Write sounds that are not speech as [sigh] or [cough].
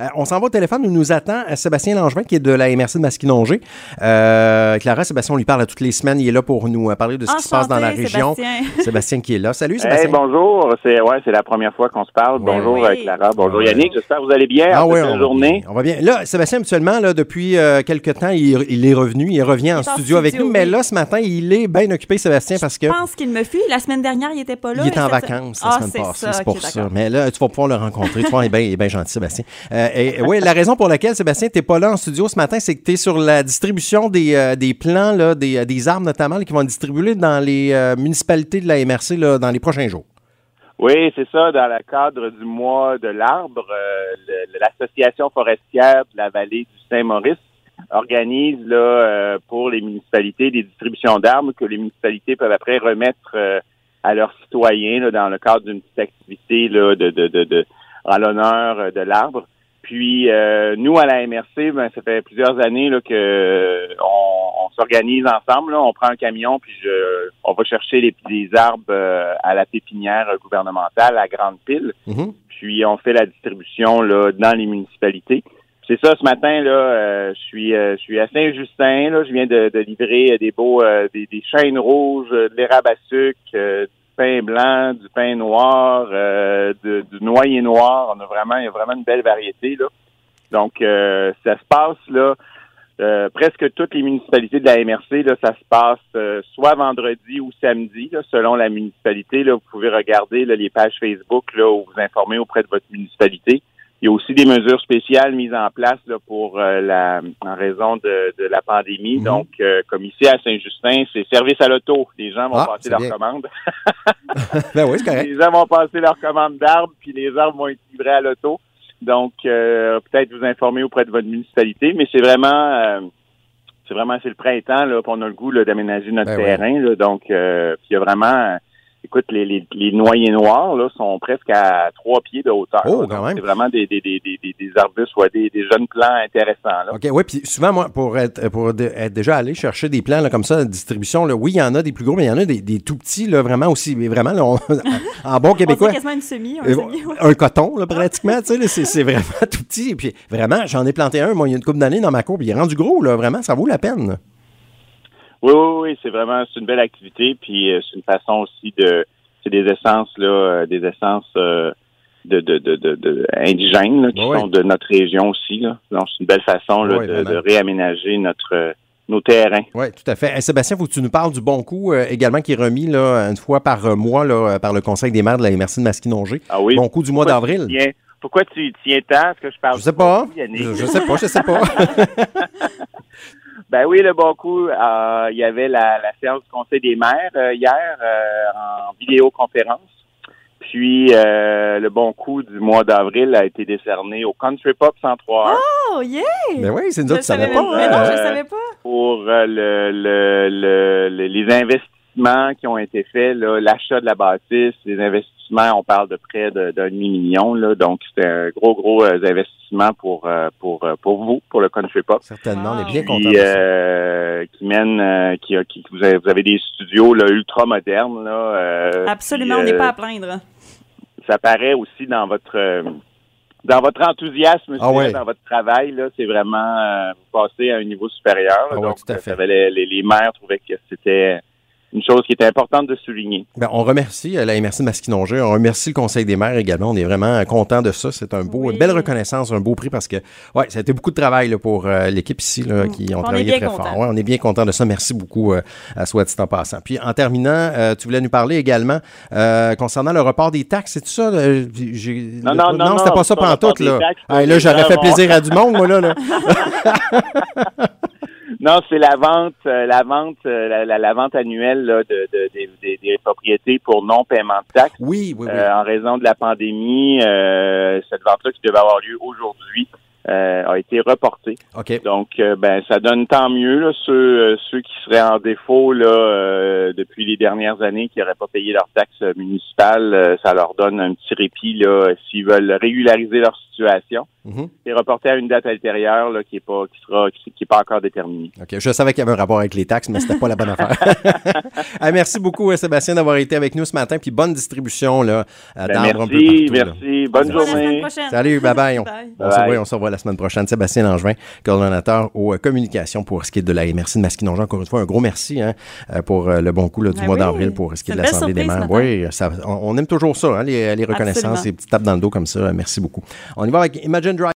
Euh, on s'en va au téléphone où nous attend euh, Sébastien Langevin, qui est de la MRC de Masquinongé. Euh, Clara, Sébastien, on lui parle toutes les semaines. Il est là pour nous parler de ce qui se passe dans la région. Sébastien. Sébastien qui est là. Salut, Sébastien. Hey, bonjour. C'est ouais, c'est la première fois qu'on se parle. Bonjour, Oui. euh, Clara. Bonjour, Ouais. Yannick. J'espère que vous allez bien. Ah oui, on, va journée. bien, on va bien. Là, Sébastien, habituellement, là, depuis euh, quelques temps, il, il est revenu. Il revient en studio avec nous. Mais là, ce matin, il est bien occupé, Sébastien, parce que Je pense qu'il me fuit. La semaine dernière, il était pas là. il était en vacances la Ah, semaine c'est passée. ça. C'est pour ça. Mais là, tu vas pouvoir le rencontrer. tu vois, il est bien gentil, Sébastien. Oui, la raison pour laquelle, Sébastien, tu pas là en studio ce matin, c'est que tu es sur la distribution des, euh, des plans, là, des, euh, des arbres notamment, qui vont être distribués dans les euh, municipalités de la MRC là, dans les prochains jours. Oui, c'est ça. Dans le cadre du mois de l'arbre, l'association forestière de la vallée du Saint-Maurice organise là pour les municipalités des distributions d'arbres que les municipalités peuvent après remettre à leurs citoyens là, dans le cadre d'une petite activité là, de, de, de, de en l'honneur de l'arbre. Puis euh, nous à la MRC, ben, ça fait plusieurs années là, que euh, on, on s'organise ensemble. Là. On prend un camion puis je, on va chercher les, les arbres euh, à la pépinière gouvernementale à Grande Pile. Mhm. Puis on fait la distribution là dans les municipalités. C'est ça, ce matin là, euh, je suis euh, je suis à Saint-Justin. Là, je viens de, de livrer des beaux euh, des, des chaînes rouges, de l'érable à sucre, euh, pain blanc, du pain noir, euh, du noyer noir. On a vraiment il y a vraiment une belle variété là. Donc euh, ça se passe là. euh, presque toutes les municipalités de la MRC, là, ça se passe euh, soit vendredi ou samedi, là, selon la municipalité. Là, vous pouvez regarder là, les pages Facebook là, où vous informez auprès de votre municipalité. Il y a aussi des mesures spéciales mises en place là, pour euh, la en raison de, de la pandémie. Mhm. Donc, euh, comme ici à Saint-Justin, c'est service à l'auto. Les gens vont Ah, passer leur bien. commande. [laughs] [laughs] ben oui, correct. Les gens vont passer leur commande d'arbres, puis les arbres vont être livrés à l'auto. Donc, euh, peut-être vous informer auprès de votre municipalité, mais c'est vraiment, euh, c'est vraiment, c'est le printemps là, on a le goût d'aménager notre Ben terrain. Là, donc, euh, il y a vraiment, euh, écoute, les, les, les noyers noirs là sont presque à trois pieds de hauteur. Oh, quand même. C'est vraiment des, des, des, des, des, des arbustes ou des, des jeunes plants intéressants. Là. OK, oui, puis souvent, moi, pour être, pour être déjà allé chercher des plans là, comme ça, de distribution, là, oui, il y en a des plus gros, mais il y en a des, des tout petits, là, vraiment aussi, mais vraiment, là, on- [laughs] en bon On québécois. quasiment une semi. Un Euh, semi ouais. un coton, là, pratiquement, tu sais, c'est vraiment [laughs] tout petit. Et puis, vraiment, j'en ai planté un, moi, il y a une couple d'années dans ma cour, puis il est rendu gros, là, vraiment, ça vaut la peine. Oui, oui, oui, c'est vraiment c'est une belle activité, puis euh, c'est une façon aussi de c'est des essences là, euh, des essences euh, de, de, de, de, indigènes là, qui sont de notre région aussi. Là. Donc c'est une belle façon là, de, réaménager notre nos terrains. Oui, tout à fait. Eh, Sébastien, faut que tu nous parles du bon coup euh, également qui est remis là, une fois par mois là, par le Conseil des maires de la MRC de Masquinongé. Ah oui. Bon coup du mois d'avril. Pourquoi tu tiens tant? Est-ce que je parle Je sais pas. Je, je sais pas, je sais pas. [laughs] [laughs] Ben oui, le bon coup, euh, il y avait la, la séance du Conseil des maires euh, hier euh, en vidéoconférence. Puis euh, le bon coup du mois d'avril a été décerné au Country Pop 103 heures. Oh, yeah! Mais oui, c'est nous Je autres qui savaient pas. Mais non, je Euh, savais pas. pour euh, le, le, le- le- les investissements qui ont été faits, là, l'achat de la bâtisse, les investissements, on parle de près de- d'un demi-million, donc c'était un gros, gros euh, investissement pour, euh, pour, euh, pour vous, pour le Country Pop. Certainement, on est bien contents Qui, euh, mène, euh, qui, a- qui vous, avez, vous avez des studios là, ultra modernes. Là, euh, Absolument, puis, on n'est pas à plaindre. ça paraît aussi dans votre euh, dans votre enthousiasme, Ah ouais. dans votre travail, là, c'est vraiment euh, passé à un niveau supérieur. là. Ah ouais, donc, tout à fait. ça valait- les, les maires trouvaient que c'était une chose qui était importante de souligner. Ben, on remercie euh, la MRC de Masquinongé, on remercie le Conseil des maires également. On est vraiment content de ça. C'est un beau, Oui. une belle reconnaissance, un beau prix parce que ouais, ça a été beaucoup de travail là, pour euh, l'équipe ici là, Mm. qui ont On est travaillé bien très content. fort. Ouais, on est bien content de ça. Merci beaucoup euh, à soit dit en passant. Puis en terminant, euh, tu voulais nous parler également euh, concernant le report des taxes. C'est tout ça? euh, j'ai- Non, non, non, non, c'était pas ça pantoute. Là. taxes, Ah, là, j'aurais fait plaisir à du monde, moi, là. là. [laughs] Non, c'est la vente, euh, la vente, euh, la, la- la vente annuelle là, de, de- des- des- des propriétés pour non-paiement de taxes. Oui, oui, oui. Euh, en raison de la pandémie, euh, cette vente-là qui devait avoir lieu aujourd'hui euh, a été reporté. Donc, euh, ben, ça donne tant mieux là, ceux, euh, ceux qui seraient en défaut là euh, depuis les dernières années, qui n'auraient pas payé leurs taxes municipales. euh, ça leur donne un petit répit là s'ils veulent régulariser leur situation. Mhm. C'est reporté à une date ultérieure là, qui est pas qui sera qui, qui est pas encore déterminée. OK. Je savais qu'il y avait un rapport avec les taxes, mais c'était pas la bonne affaire. [laughs] Ah, merci beaucoup, Sébastien, d'avoir été avec nous ce matin. Puis bonne distribution là, Ben, peu merci, partout, là. merci. Bonne journée. prochaine. Salut, bye-bye. On- Bye. On se, Bye. revoit, on se revoit la semaine prochaine. Sébastien Langevin, coordonnateur aux euh, communications pour ce qui est de la MRC de Masquinongeon. Encore une fois, un gros merci hein, euh, pour euh, le bon coup là, du Ben mois oui. d'avril pour ce qui est de l'Assemblée des surprise Oui, ça, on, on aime toujours ça, hein, les, les reconnaissances, Absolument. les petites tapes dans le dos comme ça. Merci beaucoup. On y va avec Imagine Drive.